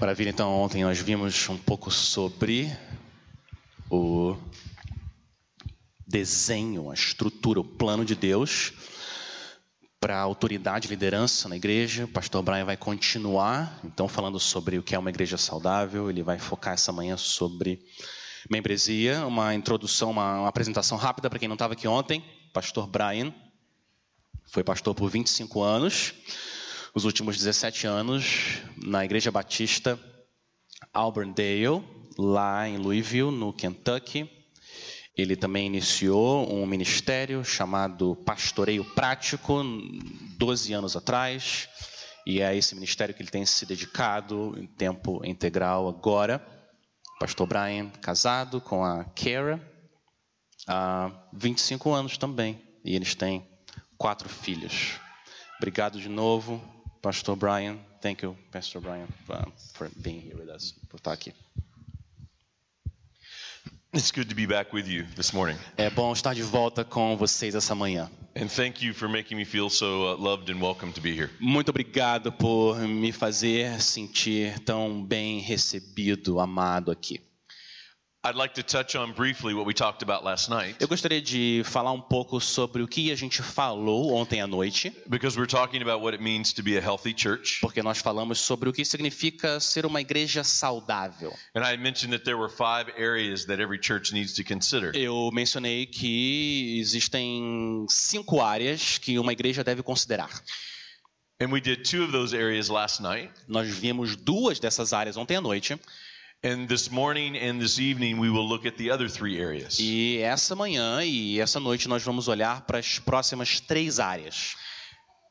Maravilha, então ontem nós vimos um pouco sobre o desenho, a estrutura, o plano de Deus para a autoridade e liderança na igreja. O pastor Brian vai continuar, então, falando sobre o que é uma igreja saudável. Ele vai focar essa manhã sobre membresia, uma introdução, uma, uma apresentação rápida para quem não estava aqui ontem. Pastor Brian foi pastor por 25 anos os últimos 17 anos na Igreja Batista Auburndale, lá em Louisville, no Kentucky. Ele também iniciou um ministério chamado Pastoreio Prático, 12 anos atrás, e é esse ministério que ele tem se dedicado em tempo integral agora. Pastor Brian, casado com a Kara, há 25 anos também, e eles têm quatro filhos. Obrigado de novo Pastor Brian. Thank you, Pastor Brian, uh, for being here with us, por estar aqui. It's good to be back with you this morning. É bom estar de volta com vocês essa manhã. And thank you for making me feel so uh, loved and welcome to be here. Muito obrigado por me fazer sentir tão bem recebido, amado aqui. Eu gostaria de falar um pouco sobre o que a gente falou ontem à noite. Because we're talking about what it means to be a healthy church. Porque nós falamos sobre o que significa ser uma igreja saudável. And I mentioned that there were five areas that every church needs to consider. Eu mencionei que existem cinco áreas que uma igreja deve considerar. And we did two of those areas last night. Nós vimos duas dessas áreas ontem à noite. And this morning and this evening we will look at the other three areas. E essa manhã e essa noite nós vamos olhar para as próximas três áreas.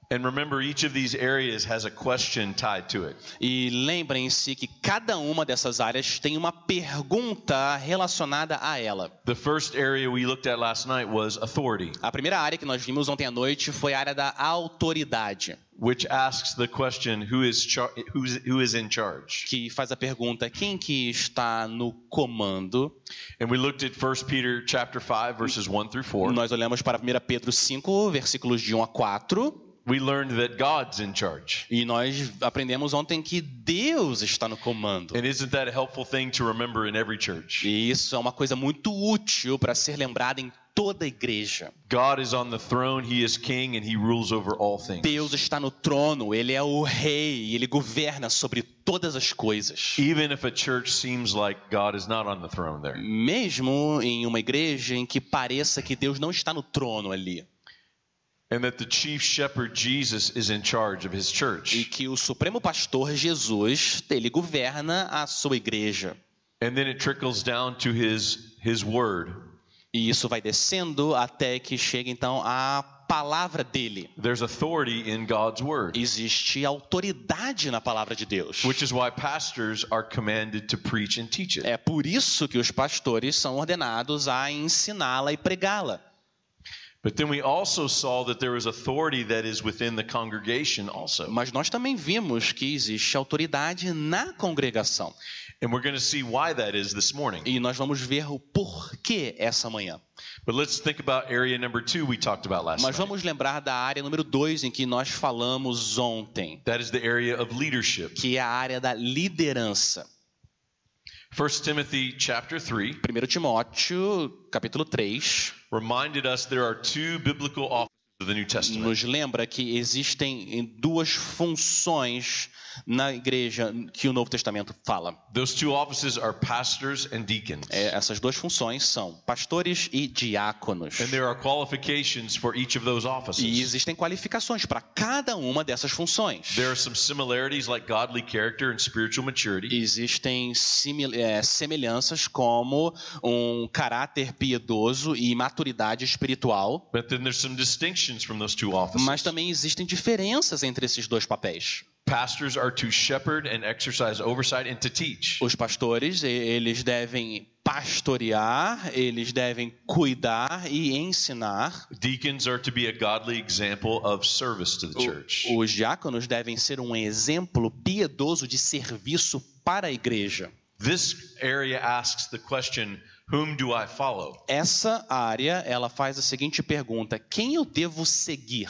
And remember each of these areas has a question tied to it. E lembrem-se que cada uma dessas áreas tem uma pergunta relacionada a ela. The first area we looked at last night was authority. A primeira área que nós vimos ontem à noite foi a área da autoridade. Which asks the question who is who's, who is in charge? Que faz a pergunta quem que está no comando? And we looked at 1 Peter chapter 5 verses 1 through 4. Nós olhamos para 1 Pedro 5 versículos de 1 a 4. We learned that God's in charge. E nós aprendemos ontem que Deus está no comando. And isn't that a helpful thing to remember in every church? E isso é uma coisa muito útil para ser lembrada em toda a igreja. God is on the throne, he is king and he rules over all things. Deus está no trono, ele é o rei, ele governa sobre todas as coisas. Even if a church seems like God is not on the throne there. Mesmo em uma igreja em que pareça que Deus não está no trono ali. E que o supremo pastor Jesus, ele governa a sua igreja. And then it trickles down to his his word. E isso vai descendo até que chega então a palavra dele. There's authority in God's word. Existe autoridade na palavra de Deus. Which is why pastors are commanded to preach and teach it. É por isso que os pastores são ordenados a ensiná-la e pregá-la. But then we also saw that there is authority that is within the congregation also. Mas nós também vimos que existe autoridade na congregação. And we're going to see why that is this morning. E nós vamos ver o porquê essa manhã. But let's think about area number two we talked about last Mas vamos lembrar da área número dois em que nós falamos ontem. That is the area of leadership. Que é a área da liderança. 1 Timothy chapter 3 1 Timóteo capítulo 3 Nos lembra que existem duas funções na igreja que o Novo Testamento fala. Those two offices are pastors and deacons. É, essas duas funções são pastores e diáconos. And there are qualifications for each of those offices. E existem qualificações para cada uma dessas funções. There are some similarities like godly character and spiritual maturity. Existem é, semelhanças como um caráter piedoso e maturidade espiritual. But then there's some distinctions from those two offices. Mas também existem diferenças entre esses dois papéis. Pastors are to shepherd and exercise oversight and to teach. Os pastores, eles devem pastorear, eles devem cuidar e ensinar. Deacons are to be a godly example of service to the church. Os diáconos devem ser um exemplo piedoso de serviço para a igreja. This area asks the question Whom do I follow? Essa área, ela faz a seguinte pergunta: quem eu devo seguir?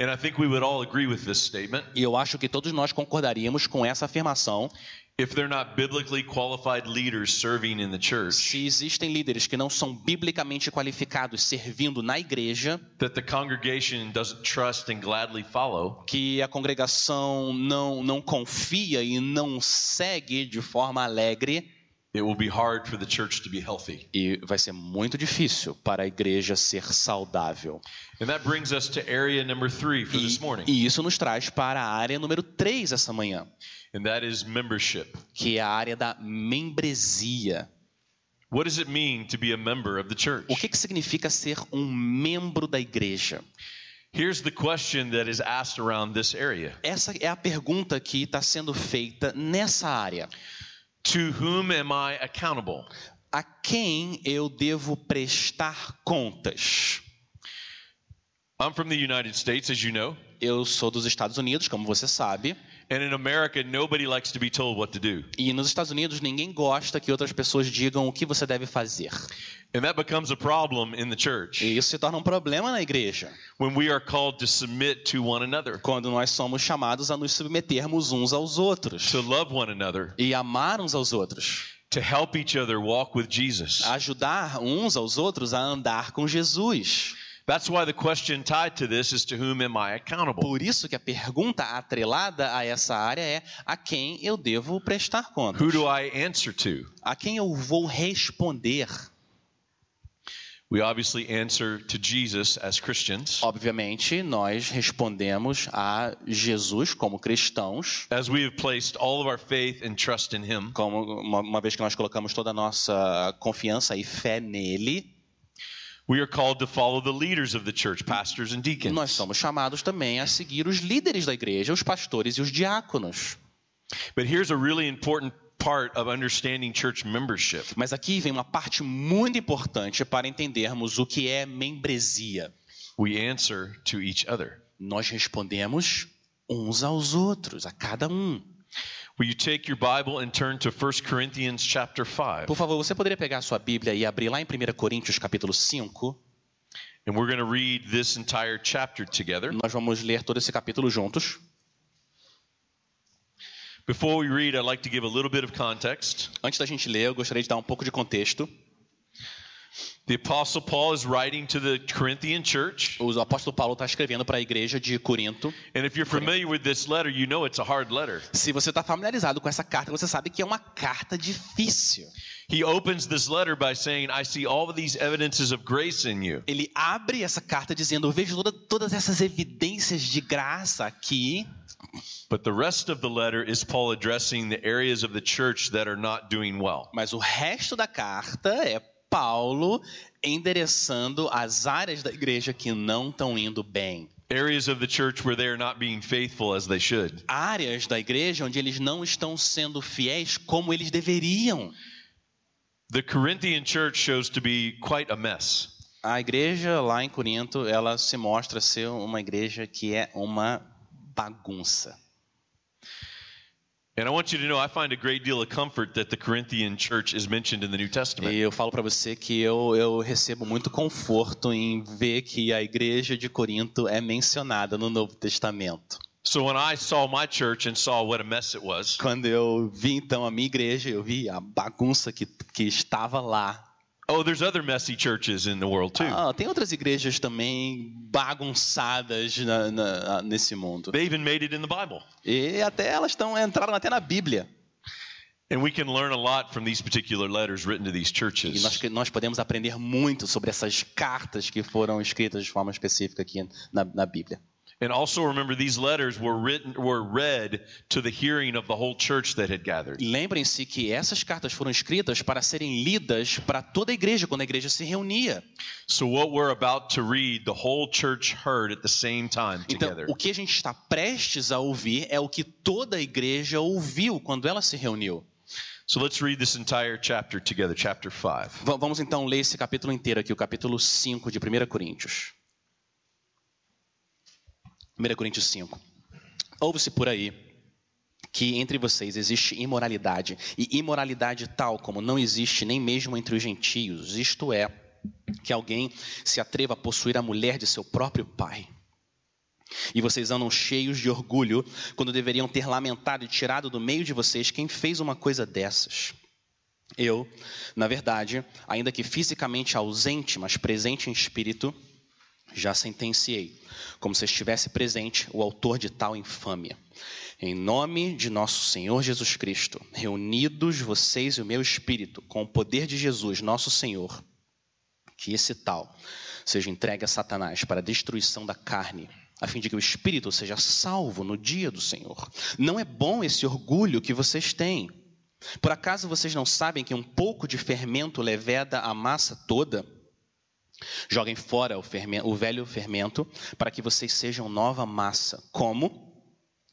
And I think we would all agree with this statement. E eu acho que todos nós concordaríamos com essa afirmação. If they're not biblically qualified leaders serving in the church, Se existem líderes que não são biblicamente qualificados servindo na igreja, that the congregation doesn't trust and gladly follow, que a congregação não, não confia e não segue de forma alegre, it will be hard for the church to be healthy. e vai ser muito difícil para a igreja ser saudável. And that brings us to area number three for E, this morning, e isso nos traz para a área número 3 essa manhã, and that is membership. que é a área da membresia. What does it mean to be a member of the church? O que, que significa ser um membro da igreja? Here's the question that is asked around this area Essa é a pergunta que está sendo feita nessa área. To whom am I accountable? A quem eu devo prestar contas? I'm from the United States, as you know, Eu sou dos Estados Unidos, como você sabe, and in America, nobody likes to be told what to do. e nos Estados Unidos ninguém gosta que outras pessoas digam o que você deve fazer. And that becomes a problem in the church E isso se torna um problema na igreja, when we are called to submit to one another, quando nós somos chamados a nos submetermos uns aos outros to love one another, e amar uns aos outros, to help each other walk with Jesus. ajudar uns aos outros a andar com Jesus. That's why the question tied to this is to whom am I accountable? Por isso que a pergunta atrelada a essa área é a quem eu devo prestar contas? Who do I answer to? A quem eu vou responder? We obviously answer to Jesus as Christians. Obviamente, nós respondemos a Jesus como cristãos, As we have placed all of our faith and trust in Him, como uma, uma vez que nós colocamos toda a nossa confiança e fé nele, we are called to follow the leaders of the church, pastors and nós deacons. somos chamados também a seguir os líderes da igreja, os pastores e os diáconos. But here's a really important part of understanding church membership. Mas aqui vem uma parte muito importante para entendermos o que é membresia. We answer to each other. Nós respondemos uns aos outros, a cada um. Will you take your Bible and turn to 1 Corinthians chapter 5? Por favor, você poderia pegar a sua Bíblia e abrir lá em 1 Coríntios capítulo 5? And we're going to read this entire chapter together. Nós vamos ler todo esse capítulo juntos. Before we read, I'd like to give a little bit of context. Antes da gente ler, eu gostaria de dar um pouco de contexto. The Apostle Paul is writing to the Corinthian church. O apóstolo Paulo está escrevendo para a igreja de Corinto. And if you're familiar with this letter, you know it's a hard letter. Se você está familiarizado com essa carta, você sabe que é uma carta difícil. He opens this letter by saying, I see all of these evidences of grace in you. Ele abre essa carta dizendo: Eu vejo toda, todas essas evidências de graça aqui. But the rest of the letter is Paul addressing the areas of the church that are not doing well. Mas o resto da carta é Paulo endereçando as áreas da igreja que não estão indo bem. Areas of the church where they are not being faithful as they should. Áreas da igreja onde eles não estão sendo fiéis como eles deveriam. The Corinthian church shows to be quite a mess. A igreja lá em Corinto, ela se mostra ser uma igreja que é uma bagunça. And I want you to know I find a great deal of comfort that the Corinthian church is mentioned in the New Testament. E eu falo para você que eu, eu recebo muito conforto em ver que a igreja de Corinto é mencionada no Novo Testamento. So when I saw my church and saw what a mess it was, Quando eu vi então a minha igreja, eu vi a bagunça que, que estava lá. Oh, there's other messy churches in the world too. Ah, tem outras igrejas também bagunçadas na- na- nesse mundo. They even made it in the Bible. E até elas estão entraram até na Bíblia. And we can learn a lot from these particular letters written to these E nós, churches. nós podemos aprender muito sobre essas cartas que foram escritas de forma específica aqui na, na Bíblia. And also remember these letters were written were read to the hearing of the whole church that had gathered. Lembrem-se que essas cartas foram escritas para serem lidas para toda a igreja quando a igreja se reunia. So what we're about to read, the whole church heard at the same time Então, together. o que a gente está prestes a ouvir é o que toda a igreja ouviu quando ela se reuniu. So let's read this entire chapter together, chapter 5. Va- Vamos então ler esse capítulo inteiro aqui, o capítulo 5 de 1 Coríntios. 1 Coríntios 5. Ouve-se por aí que entre vocês existe imoralidade, e imoralidade tal como não existe nem mesmo entre os gentios, isto é, que alguém se atreva a possuir a mulher de seu próprio pai. E vocês andam cheios de orgulho, quando deveriam ter lamentado e tirado do meio de vocês quem fez uma coisa dessas. Eu, na verdade, ainda que fisicamente ausente, mas presente em espírito, já sentenciei, como se estivesse presente, o autor de tal infâmia. Em nome de nosso Senhor Jesus Cristo, reunidos vocês e o meu espírito, com o poder de Jesus, nosso Senhor, que esse tal seja entregue a Satanás para a destruição da carne, a fim de que o espírito seja salvo no dia do Senhor. Não é bom esse orgulho que vocês têm. Por acaso vocês não sabem que um pouco de fermento leveda a massa toda? Joguem fora o, fermento, o velho fermento para que vocês sejam nova massa, como,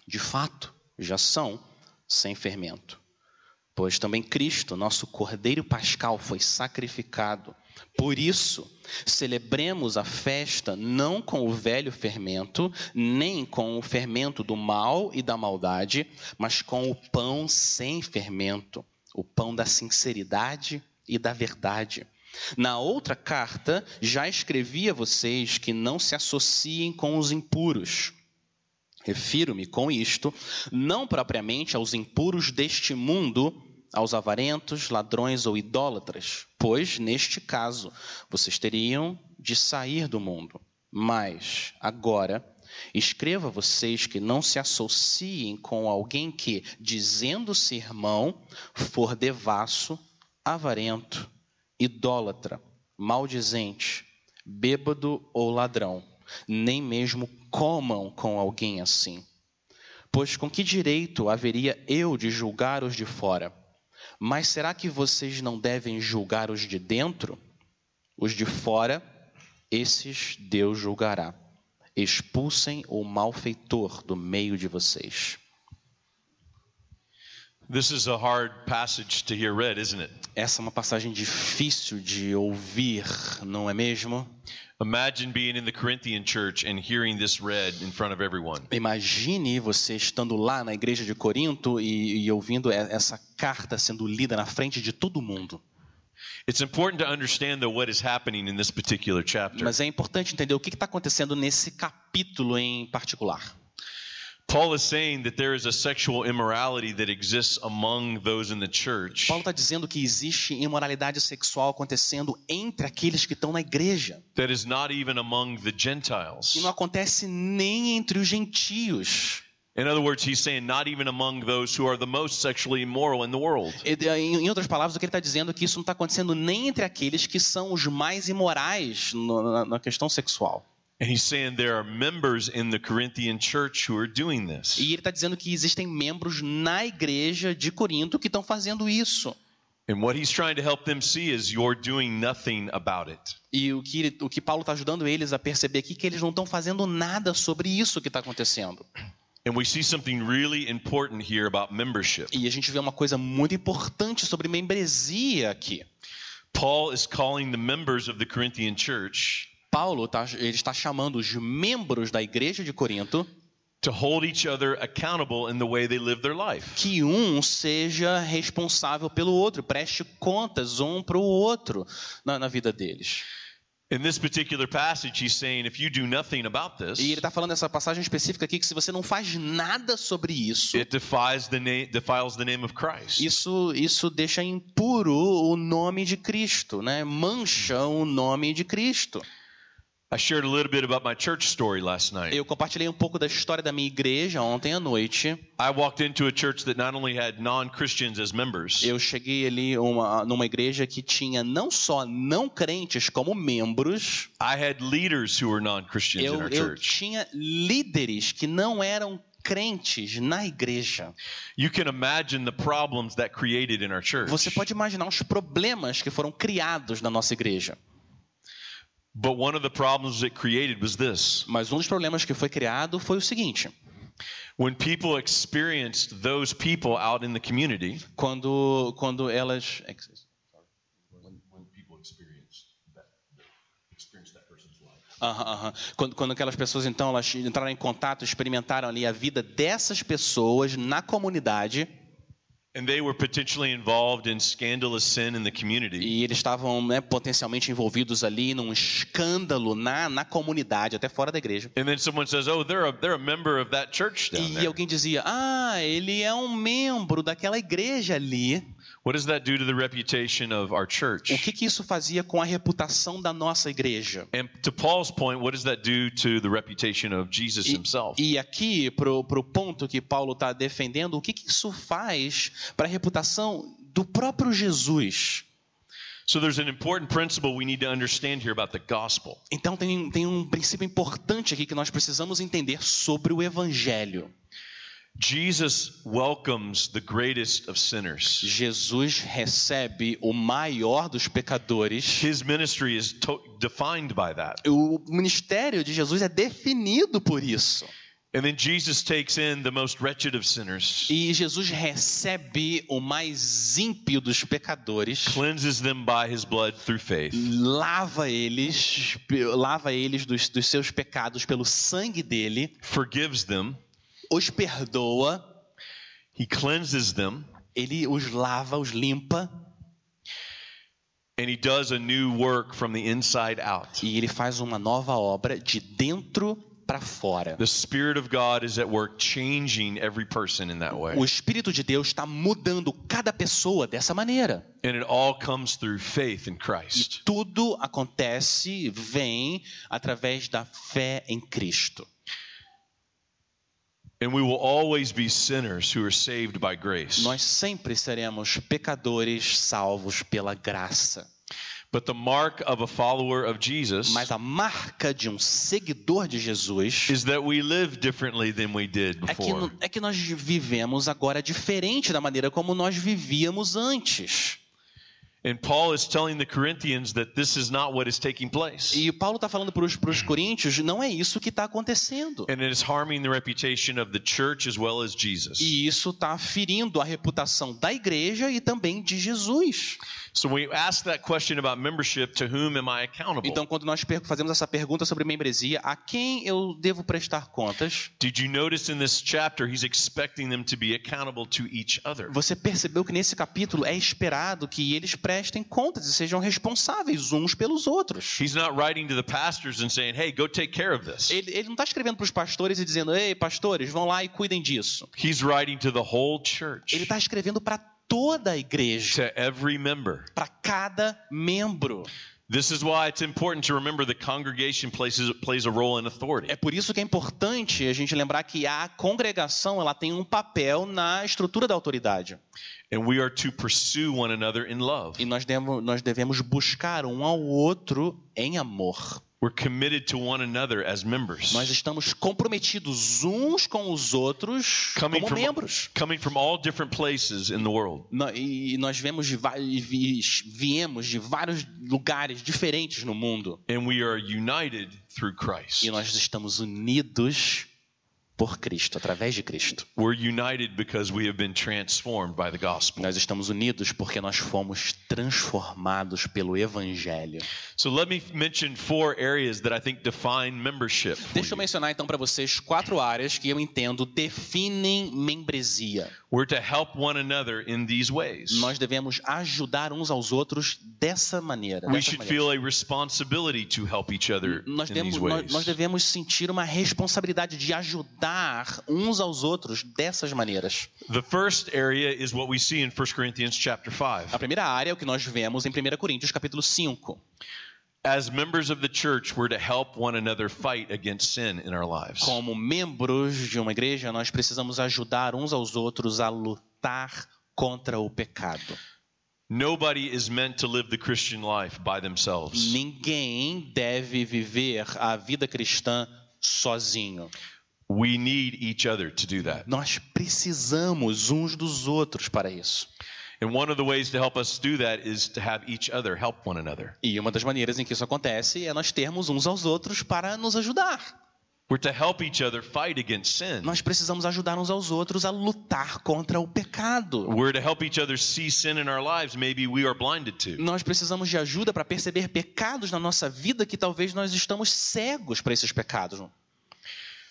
de fato, já são sem fermento. Pois também Cristo, nosso Cordeiro Pascal, foi sacrificado. Por isso, celebremos a festa não com o velho fermento, nem com o fermento do mal e da maldade, mas com o pão sem fermento, o pão da sinceridade e da verdade. Na outra carta, já escrevi a vocês que não se associem com os impuros. Refiro-me com isto, não propriamente aos impuros deste mundo, aos avarentos, ladrões ou idólatras, pois, neste caso, vocês teriam de sair do mundo. Mas, agora, escreva a vocês que não se associem com alguém que, dizendo-se irmão, for devasso, avarento, idólatra, maldizente, bêbado ou ladrão, nem mesmo comam com alguém assim. Pois com que direito haveria eu de julgar os de fora? Mas será que vocês não devem julgar os de dentro? Os de fora, esses Deus julgará. Expulsem o malfeitor do meio de vocês. This is a hard passage to hear read, isn't it? Essa é uma passagem difícil de ouvir, não é mesmo? Imagine being in the Corinthian church and hearing this read in front of everyone. Imagine você estando lá na igreja de Corinto e, e ouvindo essa carta sendo lida na frente de todo mundo. It's important to understand though what is happening in this particular chapter. Mas é importante entender o que está acontecendo nesse capítulo em particular. Paul is saying that there is a sexual immorality that exists among those in the church. Paulo está dizendo que existe imoralidade sexual acontecendo entre aqueles que estão na igreja. That is not even among the Gentiles. E não acontece nem entre os gentios. In other words, he's saying not even among those who are the most sexually immoral in the world. Em outras palavras, o que ele está dizendo é que isso não está acontecendo nem entre aqueles que são os mais imorais na questão sexual. And he's saying there are members in the Corinthian church who are doing this. E ele está dizendo que existem membros na igreja de Corinto que estão fazendo isso. And what he's trying to help them see is you're doing nothing about it. E o que, o que Paulo está ajudando eles a perceber aqui é que eles não estão fazendo nada sobre isso que está acontecendo. And we see something really important here about membership. E a gente vê uma coisa muito importante sobre membresia aqui. Paul is calling the members of the Corinthian church Paulo tá, ele está chamando os membros da igreja de Corinto to hold each other accountable in the way they live their life. que um seja responsável pelo outro, preste contas um para o outro na, na vida deles. In this particular passage, he's saying, if you do nothing about this, E ele está falando nessa passagem específica aqui que se você não faz nada sobre isso, it defies the name, defiles the name of Christ. isso, isso deixa impuro o nome de Cristo, né? mancha o nome de Cristo. Eu compartilhei um pouco da história da minha igreja ontem à noite. I walked into a church that not only had non-Christians as members, Eu cheguei ali uma, numa igreja que tinha não só não crentes como membros. I had leaders who were non-Christians in Eu, our eu church. tinha líderes que não eram crentes na igreja. You can imagine the problems that created in our church. Você pode imaginar os problemas que foram criados na nossa igreja. But one of the problems it created was this. Mas um dos problemas que foi criado foi o seguinte: When people experienced those people out in the community, quando quando elas Aham, aham. Quando, quando aquelas pessoas, então, elas entraram em contato, experimentaram ali a vida dessas pessoas na comunidade, e eles estavam né, potencialmente envolvidos ali num escândalo na, na comunidade, até fora da igreja. And then someone says, "Oh, they're a they're a member of that church down E there." alguém dizia: Ah, ele é um membro daquela igreja ali. What does that do to the reputation of our O church? que, que isso fazia com a reputação da nossa igreja? And to Paul's point, what does that do to the reputation of Jesus E, himself? e aqui, pro, pro ponto que Paulo está defendendo, o que, que isso faz para a reputação do próprio Jesus? So there's an important principle we need to understand here about the gospel. Então tem, tem um princípio importante aqui que nós precisamos entender sobre o evangelho. Jesus welcomes the greatest of sinners. Jesus recebe o maior dos pecadores. His ministry is defined by that. O ministério de Jesus é definido por isso. And then Jesus takes in the most wretched of sinners, E Jesus recebe o mais ímpio dos pecadores, cleanses them by his blood through faith, lava eles, lava eles dos, dos seus pecados pelo sangue dele, forgives them, os perdoa, he cleanses them, ele os lava, os limpa and he does a new work from the inside out. e ele faz uma nova obra de dentro para fora. The Spirit of God is at work changing every person in that way. O Espírito de Deus está mudando cada pessoa dessa maneira. And it all comes through faith in Christ. Tudo acontece, vem através da fé em Cristo. And we will always be sinners who are saved by grace. Nós sempre seremos pecadores salvos pela graça. But the mark of a follower of Jesus Mas a marca de um seguidor de Jesus is that we live differently than we did é que, before. é que nós vivemos agora diferente da maneira como nós vivíamos antes. And Paul is telling the Corinthians that this is not what is taking place. E Paulo está falando para os coríntios, não é isso que está acontecendo. And it is harming the reputation of the church as well as Jesus. E isso está ferindo a reputação da igreja e também de Jesus. So when we ask that question about membership, to whom am I accountable? Então, quando nós fazemos essa pergunta sobre membresia, a quem eu devo prestar contas? Did you notice in this chapter he's expecting them to be accountable to each other? Você percebeu que nesse capítulo é esperado que eles prestem contas e sejam responsáveis uns pelos outros. He's not writing to the pastors and saying, "Hey, go take care of this." Ele, ele não está escrevendo para os pastores e dizendo: Ei, pastores, vão lá e cuidem disso. He's writing to the whole church, Ele está escrevendo para toda a igreja, to every member. para cada membro. This is why it's important to remember the congregation plays, plays a role in authority. É por isso que é importante a gente lembrar que a congregação ela tem um papel na estrutura da autoridade. And we are to pursue one another in love. E nós devemos, nós devemos buscar um ao outro em amor. We're committed to one another as members. Nós estamos comprometidos uns com os outros Coming como from, membros. coming from all different places in the world. E nós vemos de, vi- viemos de vários lugares diferentes no mundo. And we are united through Christ. E nós estamos unidos por Cristo, através de Cristo. We're united because we have been transformed by the gospel. Nós estamos unidos porque nós fomos transformados pelo Evangelho. So let me mention four areas that I think define membership. for Deixa eu mencionar então para vocês quatro áreas que eu entendo definem membresia. We're to help one another in these ways. Nós devemos ajudar uns aos outros dessa maneira. We dessas should maneiras. feel a responsibility to help each other Nós, these nós, ways. nós devemos sentir uma responsabilidade de ajudar uns aos outros dessas maneiras. The first area is what we see in 1 Corinthians chapter 5. A primeira área é o que nós vemos em 1 Coríntios capítulo 5. As members of the church, we're to help one another fight against sin in our lives. Como membros de uma igreja, nós precisamos ajudar uns aos outros a lutar contra o pecado. Nobody is meant to live the Christian life by themselves. Ninguém deve viver a vida cristã sozinho. We need each other to do that. Nós precisamos uns dos outros para isso. And one of the ways to help us do that is to have each other help one another. E uma das maneiras em que isso acontece é nós termos uns aos outros para nos ajudar. We're to help each other fight against sin. Nós precisamos ajudar uns aos outros a lutar contra o pecado. We're to help each other see sin in our lives maybe we are blinded to. Nós precisamos de ajuda para perceber pecados na nossa vida que talvez nós estamos cegos para esses pecados.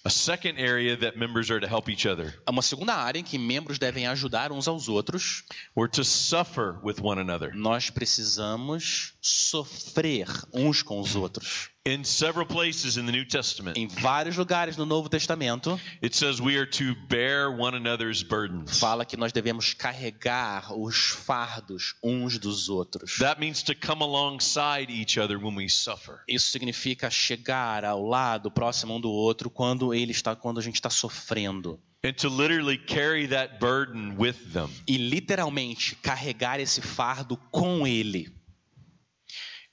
A second area that members are to help each other. Uma segunda área em que membros devem ajudar uns aos outros. We're to suffer with one another. Nós precisamos sofrer uns com os outros. In several places in the New Testament, Em vários lugares no Novo Testamento, it says we are to bear one another's burdens. fala que nós devemos carregar os fardos uns dos outros. That means to come alongside each other when we suffer. Isso significa chegar ao lado, próximo um do outro, quando ele está, quando a gente está sofrendo. And to literally carry that burden with them. E literalmente carregar esse fardo com ele.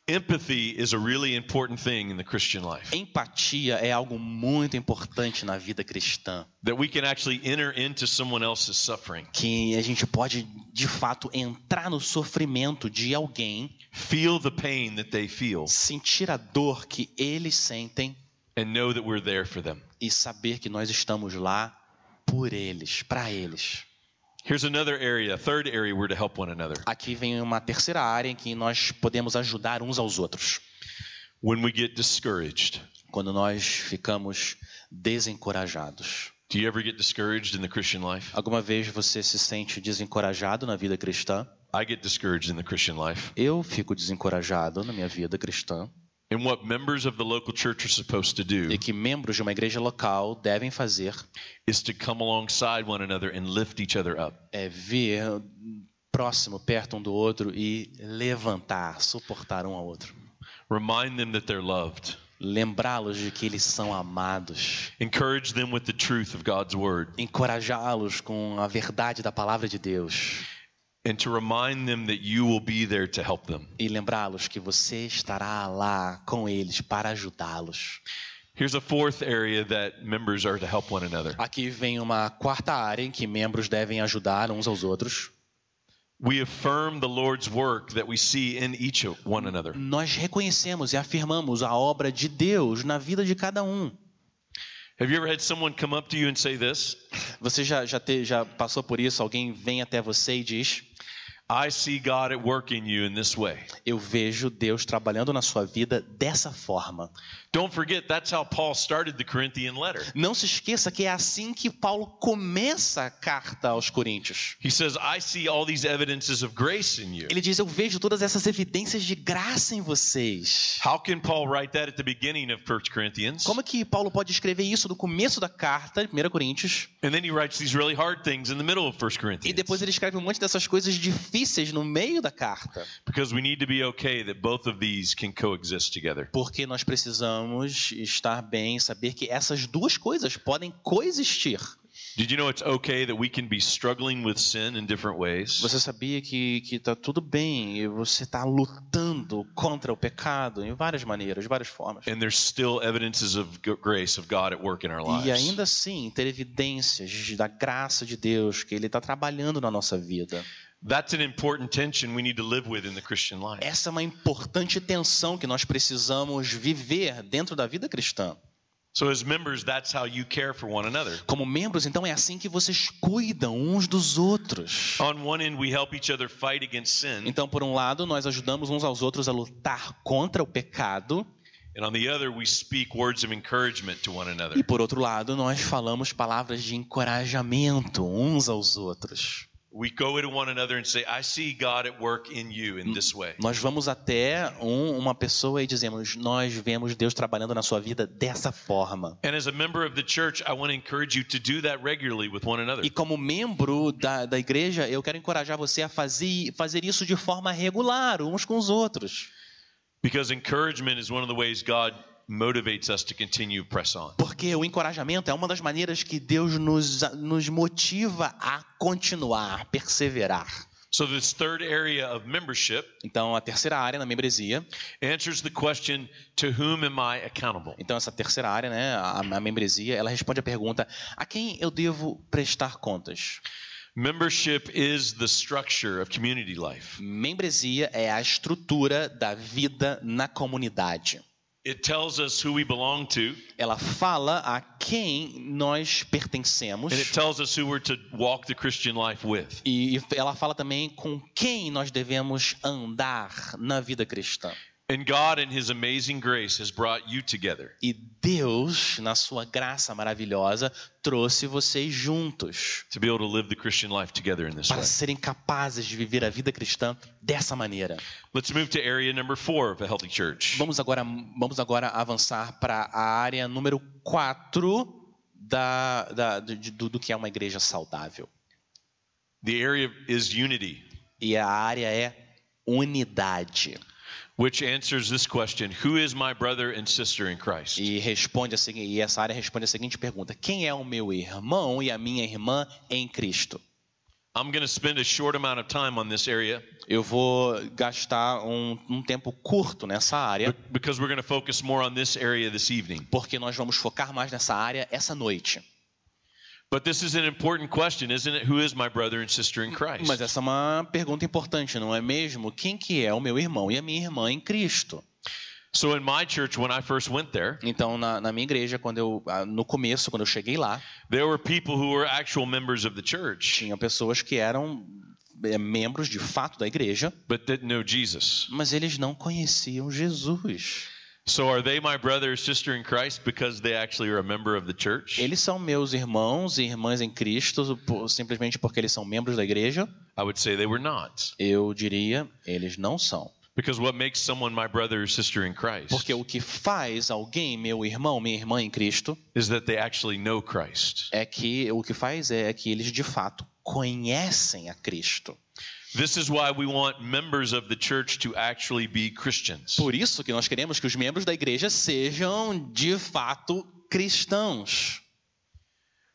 Empathy is a really important thing in the Christian life. Empatia é algo muito importante na vida cristã, That we can actually enter into someone else's suffering, que a gente pode de fato entrar no sofrimento de alguém, feel the pain that they feel, sentir a dor que eles sentem and know that we're there for them. e saber que nós estamos lá por eles, para eles. Here's another area, a third area we're to help one another. Aqui vem uma terceira área em que nós podemos ajudar uns aos outros. When we get discouraged. Quando nós ficamos desencorajados. Do you ever get discouraged in the Christian life? Alguma vez você se sente desencorajado na vida cristã? I get discouraged in the Christian life. Eu fico desencorajado na minha vida cristã. And what members of the local church are supposed to do E que membros de uma igreja local devem fazer is to come alongside one another and lift each other up. é vir próximo, perto um do outro e levantar, suportar um ao outro. Remind them that they're loved. Lembrá-los de que eles são amados. Encourage them with the truth of God's word. Encorajá-los com a verdade da palavra de Deus. E lembrá-los que você estará lá com eles para ajudá-los. Here's a fourth area that members are to help one another. Aqui vem uma quarta área em que membros devem ajudar uns aos outros. We affirm the Lord's work that we see in each of one another. Nós reconhecemos e afirmamos a obra de Deus na vida de cada um. Have you ever had someone come up to you and say this? Você já, já, te, já passou por isso? Alguém vem até você e diz: I see God at work in you in this way. Eu vejo Deus trabalhando na sua vida dessa forma. Don't forget, that's how Paul started the Corinthian letter. Não se esqueça que é assim que Paulo começa a carta aos Coríntios. He says, I see all these evidences of grace in you. Ele diz: Eu vejo todas essas evidências de graça em vocês. How can Paul write that at the beginning of 1 Corinthians? Como é que Paulo pode escrever isso no começo da carta, 1 Coríntios, And then he writes these really hard things in the middle of 1 e Corinthians. depois ele escreve um monte dessas coisas difíceis no meio da carta? Because we need to be okay that both of these can coexist together. Porque nós precisamos estar bem, saber que essas duas coisas podem coexistir. Did you know it's okay that we can be struggling with sin in different ways? Você sabia que que tá tudo bem e você está lutando contra o pecado em várias maneiras, de várias formas. And there's still evidences of grace of God at work in our lives. E ainda assim ter evidências da graça de Deus que Ele está trabalhando na nossa vida. That's an important tension we need to live with in the Christian life. Essa é uma importante tensão que nós precisamos viver dentro da vida cristã. So, as members, that's how you care for one another. Como membros, então é assim que vocês cuidam uns dos outros. On one end, we help each other fight against sin, Então, por um lado, nós ajudamos uns aos outros a lutar contra o pecado, and on the other, we speak words of encouragement to one another. e por outro lado, nós falamos palavras de encorajamento uns aos outros. We go to one another and say, I see God at work in you in this way. Nós vamos até um- uma pessoa e dizemos: Nós vemos Deus trabalhando na sua vida dessa forma. And as a member of the church, I want to encourage you to do that regularly with one another. E como membro da, da igreja, eu quero encorajar você a fazer, fazer isso de forma regular, uns com os outros. Because encouragement is one of the ways God motivates us to continue press on. Porque o encorajamento é uma das maneiras que Deus nos, nos motiva a continuar, perseverar. So, this third area of membership Então, a terceira área na membresia. answers the question to whom am I accountable? Então, essa terceira área, né, a, a membresia, ela responde a pergunta: a quem eu devo prestar contas? Membership is the structure of community life. Membresia é a estrutura da vida na comunidade. It tells us who we belong to, ela fala a quem nós pertencemos. and it tells us who we're to walk the Christian life with. E ela fala também com quem nós devemos andar na vida cristã. And God, in His amazing grace, has brought you together. E Deus, na sua graça maravilhosa, trouxe vocês juntos to be able to live the Christian life together in this way. para serem capazes de viver a vida cristã dessa maneira. Let's move to area number four of a healthy church. Vamos agora, vamos agora avançar para a área número 4 da, da, do, do que é uma igreja saudável. The area is unity, E a área é unidade. Which answers this question Who is my brother and sister in Christ? E responde a seguinte, e essa área responde a seguinte pergunta: Quem é o meu irmão e a minha irmã em Cristo? I'm going to spend a short amount of time on this area Eu vou gastar um, um tempo curto nessa área, be- because we're going to focus more on this area this evening. porque nós vamos focar mais nessa área essa noite. But this is an important question, isn't it? Who is my brother and sister in Christ? Mas essa é uma pergunta importante, não é mesmo? Quem que é o meu irmão e a minha irmã em Cristo? So in my church, when I first went there, Então, na, na minha igreja, quando eu, ah, no começo, quando eu cheguei lá, there were people who were actual members of the church tinha pessoas que eram eh, membros de fato da igreja, but didn't know Jesus. mas eles não conheciam Jesus. So are they my brother or sister in Christ because they actually are a member of the church? Eles são meus irmãos e irmãs em Cristo simplesmente porque eles são membros da igreja? I would say they were not. Eu diria, eles não são. Because what makes someone my brother or sister in Christ Porque o que faz alguém, meu irmão, minha irmã em Cristo, is that they actually know Christ. é que o que faz é que eles de fato conhecem a Cristo. This is why we want members of the church to actually be Christians. Por isso que nós queremos que os membros da igreja sejam de fato cristãos.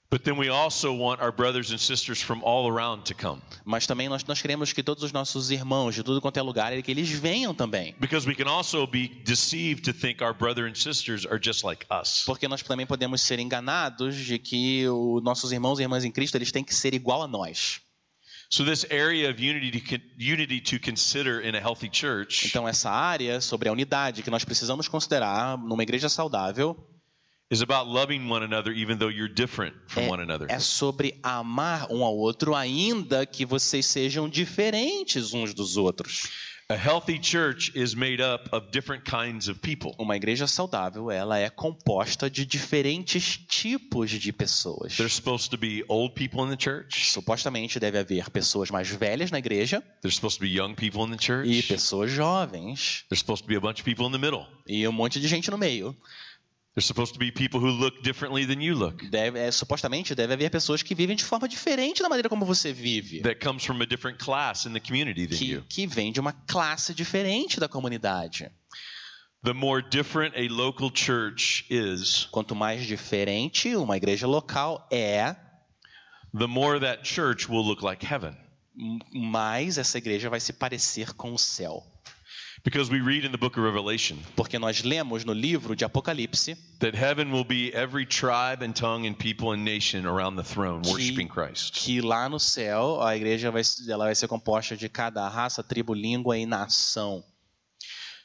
But then we also want our brothers and sisters from all around to come. Mas também nós, nós queremos que todos os nossos irmãos de tudo quanto é lugar, que eles venham também. Because we can also be deceived to think our brother and sisters are just like us. Porque nós também podemos ser enganados de que os nossos irmãos e irmãs em Cristo, eles têm que ser igual a nós. So this area of unity to, unity to consider in a healthy church Então essa área sobre a unidade que nós precisamos considerar numa igreja saudável is about loving one another even though you're different from one another. é sobre amar um ao outro, ainda que vocês sejam diferentes uns dos outros. A healthy church is made up of different kinds of people. Uma igreja saudável, ela é composta de diferentes tipos de pessoas. There's supposed to be old people in the church. Supostamente deve haver pessoas mais velhas na igreja There's supposed to be young people in the church. e pessoas jovens There's supposed to be a bunch of people in the middle. e um monte de gente no meio. There's supposed to be people who look differently than you look. Deve, é, supostamente deve haver pessoas que vivem de forma diferente da maneira como você vive, That comes from a different class in the community than que, you. que vem de uma classe diferente da comunidade. The more different a local church is, Quanto mais diferente uma igreja local é, the more that church will look like heaven. mais essa igreja vai se parecer com o céu. Because we read in the book of Revelation Porque nós lemos no livro de Apocalipse that heaven will be every tribe and tongue and people and nation around the throne worshiping Christ. que lá no céu a igreja vai, ela vai ser composta de cada raça, tribo, língua e nação.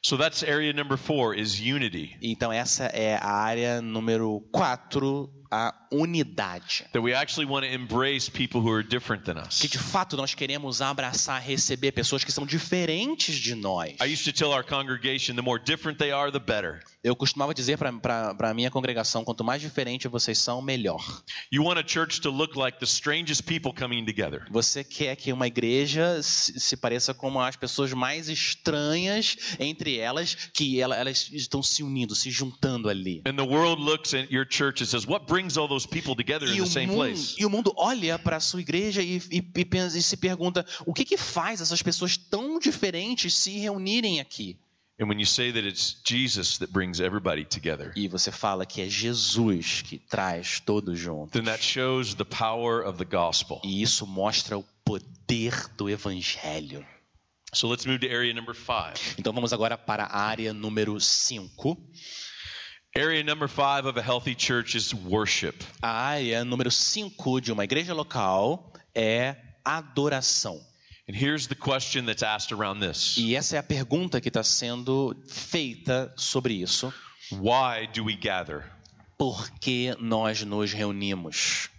So that's area number four is unity. Então essa é a área número 4, a unidade. That we actually want to embrace people who are different than us. Que de fato nós queremos abraçar, receber pessoas que são diferentes de nós. I used to tell our congregation the more different they are, the better. Eu costumava dizer para a minha congregação, quanto mais diferente vocês são, melhor. You want a church to look like the strangest people coming together. Você quer que uma igreja se, se pareça com as pessoas mais estranhas entre elas, que ela- elas estão se unindo, se juntando ali. And the world looks at your church and says, What brings all those people together in E the o, same mundo, place? e o mundo olha para a sua igreja e, e- e pensa- e se pergunta: o que, que faz essas pessoas tão diferentes se reunirem aqui? And when you say that it's Jesus that brings everybody together, E você fala que é Jesus que traz todos juntos. then that shows the power of the gospel. E isso mostra o poder do evangelho. So let's move to area number five. Então vamos agora para a área número 5. Area number five of a healthy church is worship. A área número 5 de uma igreja local é adoração. And here's the question that's asked around this E essa é a pergunta que está sendo feita sobre isso. Why do we gather? Por que nós nos reunimos?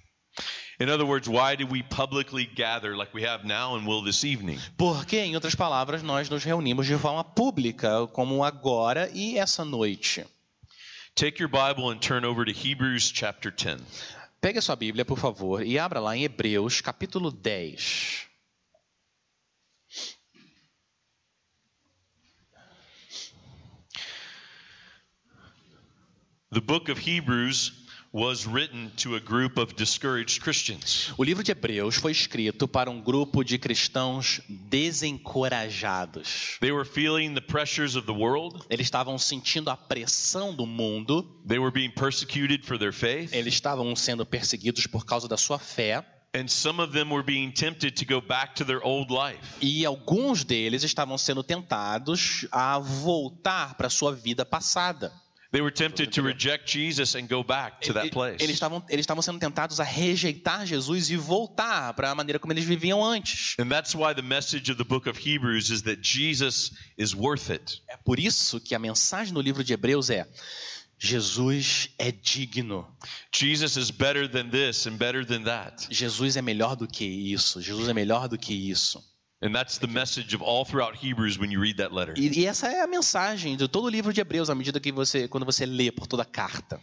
In other words, why do we publicly gather like we have now and will this evening? Porque, em outras palavras, nós nos reunimos de forma pública, como agora e essa noite. Take your Bible and turn over to Hebrews chapter 10. Pegue a sua Bíblia, por favor, e abra lá em Hebreus, capítulo 10. The book of Hebrews was written to a group of discouraged Christians. O livro de Hebreus foi escrito para um grupo de cristãos desencorajados. They were feeling the pressures of the world. Eles estavam sentindo a pressão do mundo, They were being persecuted for their faith. eles estavam sendo perseguidos por causa da sua fé, And some of them were being tempted to go back to their old life. e alguns deles estavam sendo tentados a voltar para a sua vida passada. They were tempted to reject Jesus and go back to that place. Eles estavam, eles estavam sendo tentados a rejeitar Jesus e voltar para a maneira como eles viviam antes. And that's why the message of the book of Hebrews is that Jesus is worth it. É por isso que a mensagem no livro de Hebreus é: Jesus é digno. Jesus is better than this and better than that. Jesus é melhor do que isso. Jesus é melhor do que isso. And that's the message of all throughout Hebrews when you read that letter. E, e essa é a mensagem de todo o livro de Hebreus à medida que você, quando você lê por toda a carta.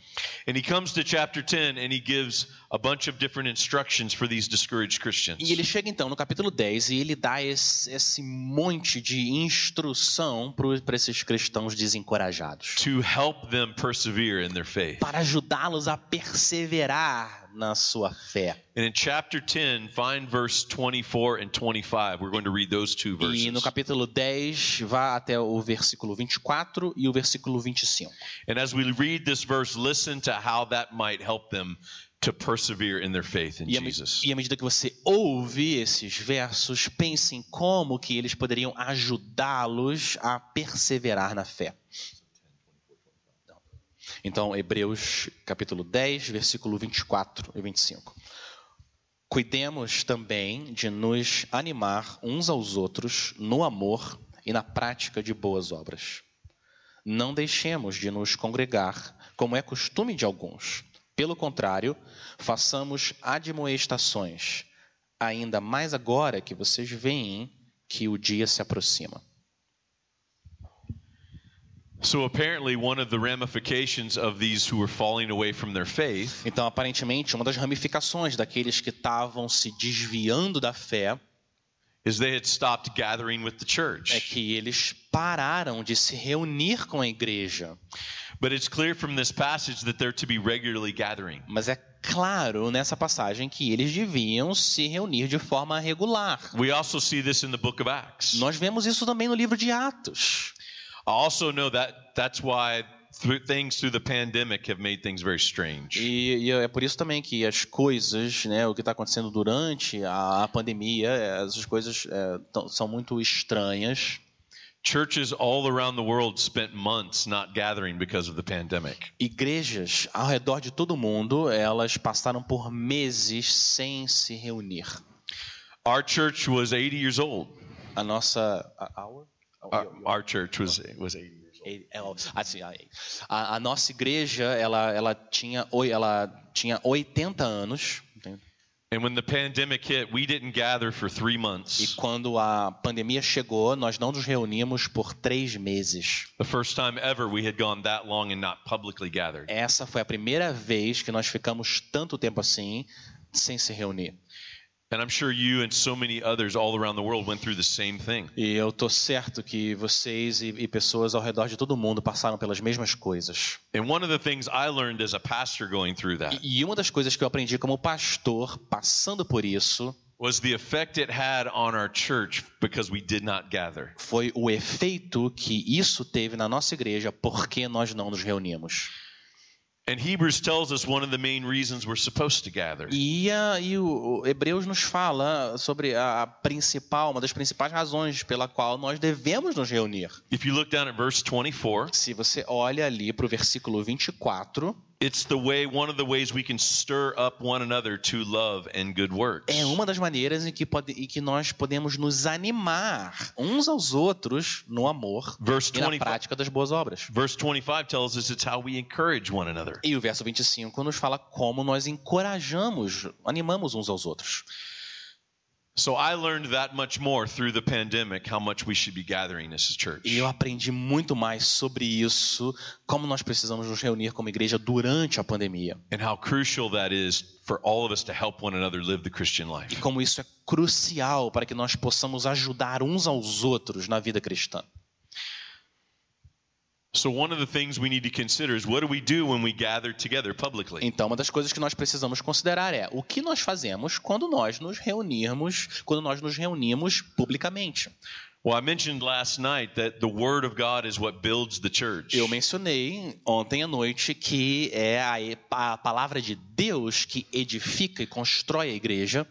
And he comes to chapter 10 and he gives a bunch of different instructions for these discouraged Christians. E ele chega então no capítulo 10 e ele dá esse, esse monte de instrução para esses cristãos desencorajados. to help them persevere in their faith. Para ajudá-los a perseverar na sua fé. And in chapter 10, find verse 24 and 25. We're going to read those two E no verses. capítulo 10, vá até o versículo 24 e o versículo 25. And as we read this verse, listen to how that might help them to persevere in their faith in E Jesus. e à medida que você ouve esses versos, pense em como que eles poderiam ajudá-los a perseverar na fé. Então, Hebreus capítulo 10, versículo 24 e 25. Cuidemos também de nos animar uns aos outros no amor e na prática de boas obras. Não deixemos de nos congregar, como é costume de alguns. Pelo contrário, façamos admoestações, ainda mais agora que vocês veem que o dia se aproxima. So apparently, one of the ramifications of these who were falling away from their faith Então, aparentemente, uma das ramificações daqueles que estavam se desviando da fé is they had stopped gathering with the é que eles pararam de se reunir com a igreja. But it's clear from this passage that they're to be regularly gathering. Mas é claro nessa passagem que eles deviam se reunir de forma regular. We also see this in the book of Acts. Nós vemos isso também no livro de Atos. I also know that that's why through, things through the pandemic have made things very strange. E, e é por isso também que as coisas, né, o que está acontecendo durante a, a pandemia, essas coisas é, tão- são muito estranhas. Churches all around the world spent months not gathering because of the pandemic. Igrejas ao redor de todo mundo, elas passaram por meses sem se reunir. Our church was 80 years old. A nossa a, our? Our, our church was was 80 years old. É, é, assim, a, a- nossa igreja, ela, ela, tinha, ela tinha 80 anos. entende? And when the pandemic hit, we didn't gather for three E months. quando a pandemia chegou, nós não nos reunimos por três meses. The first time ever we had gone that long and not publicly gathered. Essa foi a primeira vez que nós ficamos tanto tempo assim sem se reunir. And I'm sure you and so many others all around the world went through the same thing. E eu tô certo que vocês e, e pessoas ao redor de todo mundo passaram pelas mesmas coisas. And one of the things I learned as a pastor going through that E, e uma das coisas que eu aprendi como pastor, passando por isso, was the effect it had on our church because we did not gather. foi o efeito que isso teve na nossa igreja porque nós não nos reunimos. And Hebrews tells us one of the main reasons we're supposed to gather. E, a, e o, o Hebreus nos fala sobre a, principal, uma das principais razões pela qual nós devemos nos reunir. If you look down at verse 24, Se você olha ali para o versículo 24, it's the way one of the ways we can stir up one another to love and good works. é uma das maneiras em que, pode, em que nós podemos nos animar uns aos outros no amor Verse e na 25, prática das boas obras. verse 25 tells us it's how we encourage one another. E o verso 25 nos fala como nós encorajamos, animamos uns aos outros. So I learned that much more through the pandemic how much we should be gathering as a church. E eu aprendi muito mais sobre isso, como nós precisamos nos reunir como igreja durante a pandemia. And how crucial that is for all of us to help one another live the Christian E life. como isso é crucial para que nós possamos ajudar uns aos outros na vida cristã. So one of the things we need to consider is what do we do when we gather together publicly? Então, uma das coisas que nós precisamos considerar é o que nós fazemos quando nós nos reunirmos, quando nós nos reunimos publicamente. Well, I mentioned last night that the word of God is what builds the church. Eu mencionei ontem à noite que é a, a palavra de Deus que edifica e constrói a igreja.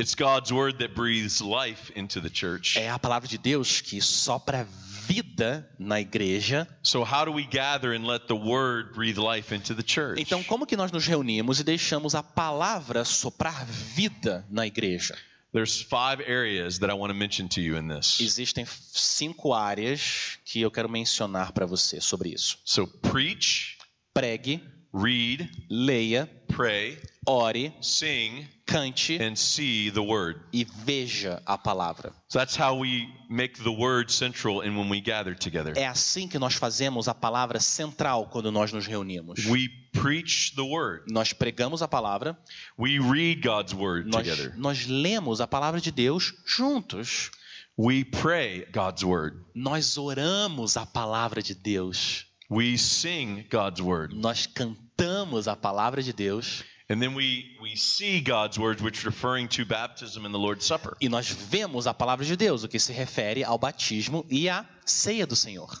It's God's word that breathes life into the church. É a palavra de Deus que sopra vida na igreja. So how do we gather and let the word breathe life into the church? Então, como que nós nos reunimos e deixamos a palavra soprar vida na igreja? There's five areas that I want to mention to you in this. Existem cinco áreas que eu quero mencionar para você sobre isso. So preach, Pregue, read, leia, pray, ore, sing, cante and see the word. e veja a palavra. So that's how we make the word central in when we gather together. É assim que nós fazemos a palavra central quando nós nos reunimos. We preach the word. Nós pregamos a palavra, We read God's word nós, together. nós lemos a palavra de Deus juntos. We pray God's word. Nós oramos a palavra de Deus. We sing God's word. Nós cantamos a palavra de Deus. And then we, we see God's word, which is referring to baptism and the Lord's Supper. E nós vemos a palavra de Deus, o que se refere ao batismo e à ceia do Senhor.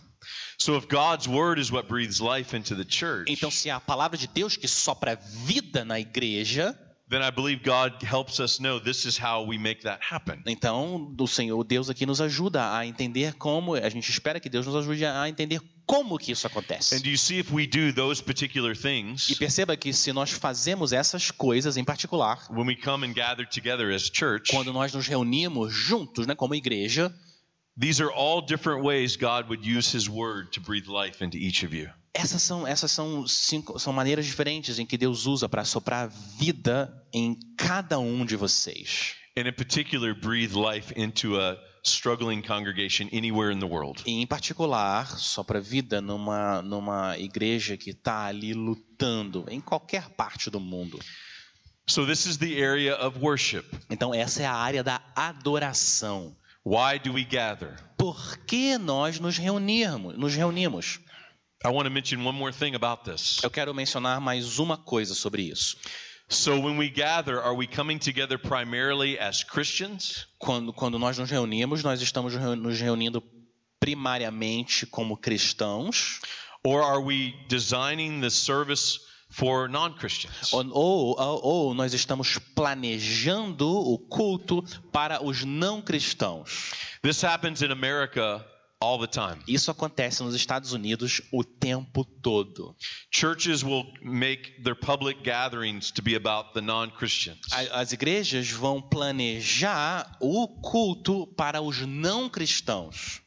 So if God's word is what breathes life into the church, Então, se é a palavra de Deus que sopra vida na igreja, then I believe God helps us know this is how we make that happen. então o Senhor, Deus aqui nos ajuda a entender como, a gente espera que Deus nos ajude a entender como que isso acontece. And do you see if we do those particular E things perceba que se nós fazemos essas coisas em particular, when we come and gather together as church, quando nós nos reunimos juntos, né, como igreja, these are all different ways God would use his word to breathe life into each of you. essas são essas são cinco são maneiras diferentes em que Deus usa para soprar vida em cada um de vocês. And in particular, breathe life into a struggling congregation anywhere in the world. E em particular, sopra vida numa numa igreja que está ali lutando em qualquer parte do mundo. So this is the area of worship. Então essa é a área da adoração. Why do we gather? Por que nós nos reunirmos, nos reunimos? I want to mention one more thing about this. Eu quero mencionar mais uma coisa sobre isso. So when we gather, are we coming together primarily as Christians? Quando, quando nós nos reunimos, nós estamos nos reunindo primariamente como cristãos Or are we designing the service for non-Christians? ou, ou, ou nós estamos planejando o culto para os não cristãos. This happens in America all the time. Isso acontece nos Estados Unidos o tempo todo. Churches will make their public gatherings to be about the non-Christians. As igrejas vão planejar o culto para os não cristãos.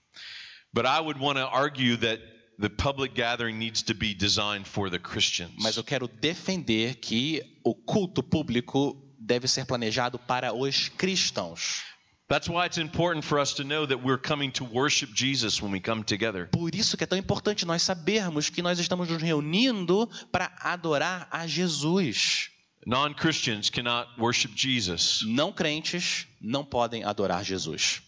But I would want to argue that the public gathering needs to be designed for the Christians. Mas eu quero defender que o culto público deve ser planejado para os cristãos. That's why it's important for us to know that we're coming to worship Jesus when we come together. Por isso que é tão importante nós sabermos que nós estamos nos reunindo para adorar a Jesus. Non-Christians cannot worship Jesus. Não crentes não podem adorar Jesus.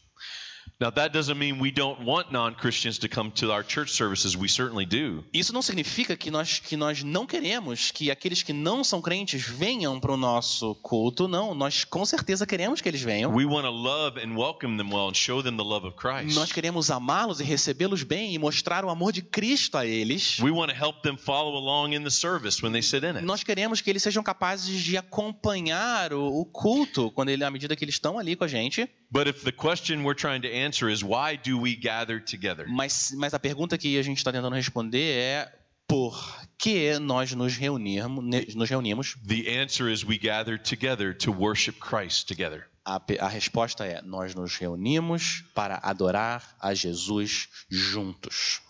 Now, that doesn't mean we don't want non Christians to come to our church services. We certainly do. Isso não significa que nós, que nós não queremos que aqueles que não são crentes venham para o nosso culto. Não, nós com certeza queremos que eles venham. We want to love and welcome them well and show them the love of Christ. Nós queremos amá-los e recebê-los bem e mostrar o amor de Cristo a eles. We want to help them follow along in the service when they sit in it. Nós queremos que eles sejam capazes de acompanhar o, o culto quando ele, à medida que eles estão ali com a gente. But if the question we're trying to answer is why do we gather together? Mas, mas a pergunta que a gente está tentando responder é por que nós nos reunirmos, nos reunimos? The answer is we gather together to worship Christ together. A, a resposta é: nós nos reunimos para adorar a Jesus juntos.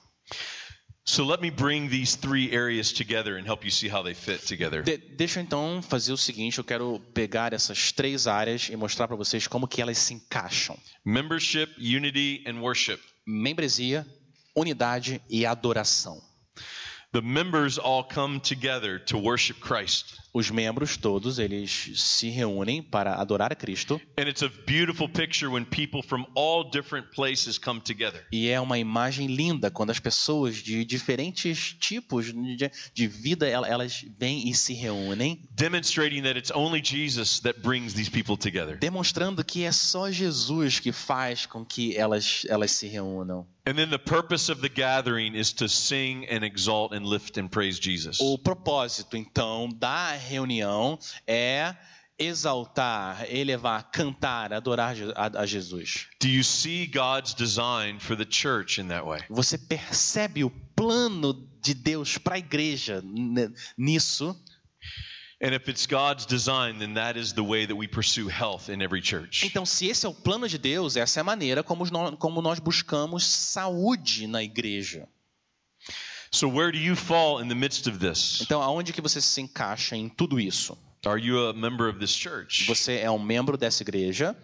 So let me bring these three areas together and help you see how they fit together. De- deixa eu então fazer o seguinte: eu quero pegar essas três áreas e mostrar para vocês como que elas se encaixam: Membership, unity, and worship. membresia, unidade e adoração. The members all come together to worship Christ. Os membros todos eles se reúnem para adorar a Cristo And it's a beautiful picture when people from all different places come together. e é uma imagem linda quando as pessoas de diferentes tipos de, vida ela- elas vêm e se reúnem, Demonstrating that it's only Jesus that brings these people together. demonstrando que é só Jesus que faz com que elas elas se reúnam. And then the purpose of the gathering is to sing and exalt and lift and praise Jesus. O propósito então da reunião é exaltar, elevar, cantar, adorar a, Jesus. Do you see God's design for the church in that way? Você percebe o plano de Deus para a igreja nisso? And if it's God's design, then that is the way that we pursue health in every church. Então, se esse é o plano de Deus, essa é a maneira como nós, como nós buscamos saúde na igreja. So where do you fall in the midst of this? Então, aonde que você se encaixa em tudo isso? Are you a member of this church? Você é um membro dessa igreja?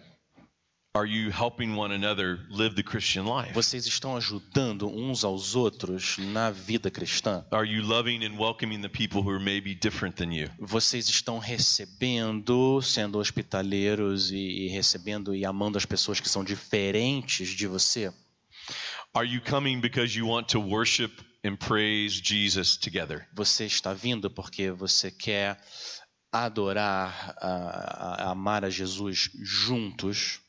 Are you helping one another live the Christian life? Vocês estão ajudando uns aos outros na vida cristã? Are you loving and welcoming the people who are maybe different than you? Vocês estão recebendo, sendo hospitaleiros e, recebendo e amando as pessoas que são diferentes de você? Are you coming because you want to worship and praise Jesus together? Você está vindo porque você quer adorar, a- a- amar a Jesus juntos?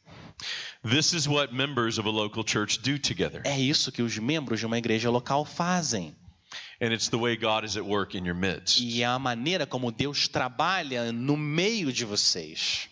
This is what members of a local church do together. É isso que os membros de uma igreja local fazem. And it's the way God is at work in your midst. E é a maneira como Deus trabalha no meio de vocês.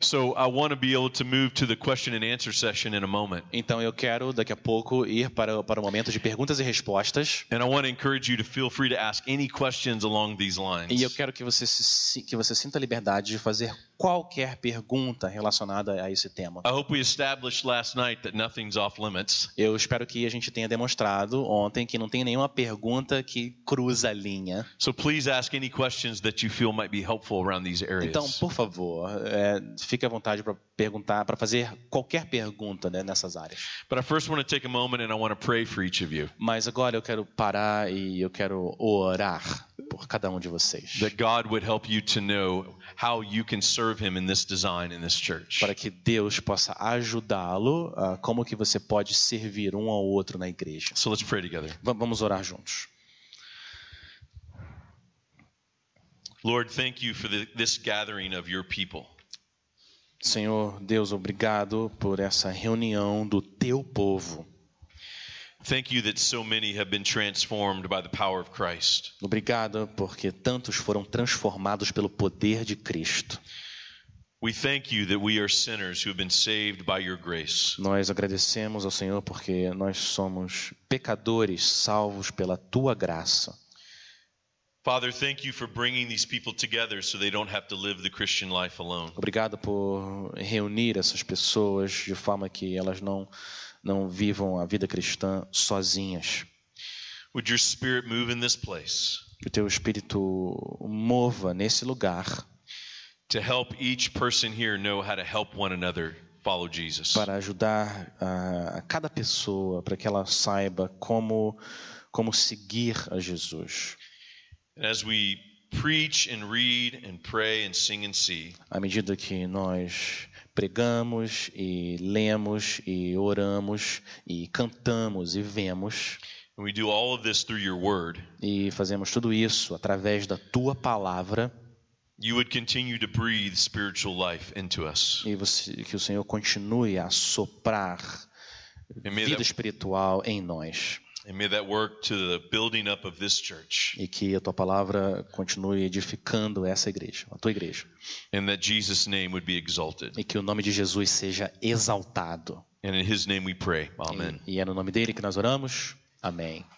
So I want to be able to move to the question and answer session in a moment. Então eu quero daqui a pouco ir para, para o momento de perguntas e respostas. And I want to encourage you to feel free to ask any questions along these lines. E eu quero que você, se, que você sinta a liberdade de fazer qualquer pergunta relacionada a esse tema. I hope we established last night that nothing's off limits. Eu espero que a gente tenha demonstrado ontem que não tem nenhuma pergunta que cruza a linha. So please ask any questions that you feel might be helpful around these areas. Então, por favor, é, fique à vontade para perguntar, para fazer qualquer pergunta né, nessas áreas. Mas agora eu quero parar e eu quero orar por cada um de vocês. That God would help you to know how you can serve him in this design in this church. Para que Deus possa ajudá-lo, a como que você pode servir um ao outro na igreja. So let's pray together. Va- Vamos orar juntos. Lord, thank you for the, this gathering of your people. Senhor Deus, obrigado por essa reunião do teu povo. Thank you that so many have been transformed by the power of Christ. Obrigado porque tantos foram transformados pelo poder de Cristo. We thank you that we are sinners who have been saved by your grace. Nós agradecemos ao Senhor porque nós somos pecadores salvos pela tua graça. Father, thank you for bringing these people together so they don't have to live the Christian life alone. Obrigado por reunir essas pessoas de forma que elas não não vivam a vida cristã sozinhas. Would your spirit move in this place Que o teu espírito mova nesse lugar to help each person here know how to help one another follow Jesus? para ajudar a, a cada pessoa para que ela saiba como como seguir a Jesus. And as we preach and read and pray and sing and see, À medida que nós pregamos e lemos e oramos e cantamos e vemos And we do all of this through your word. e fazemos tudo isso através da tua palavra You would continue to breathe spiritual life into us. e você, que o Senhor continue a soprar vida that, espiritual em nós and may that work to the building up of this church. e que a tua palavra continue edificando essa igreja, a tua igreja, And that Jesus' name would be exalted. e que o nome de Jesus seja exaltado. And in his name we pray. Amen. E, e é no nome dele que nós oramos. Amém.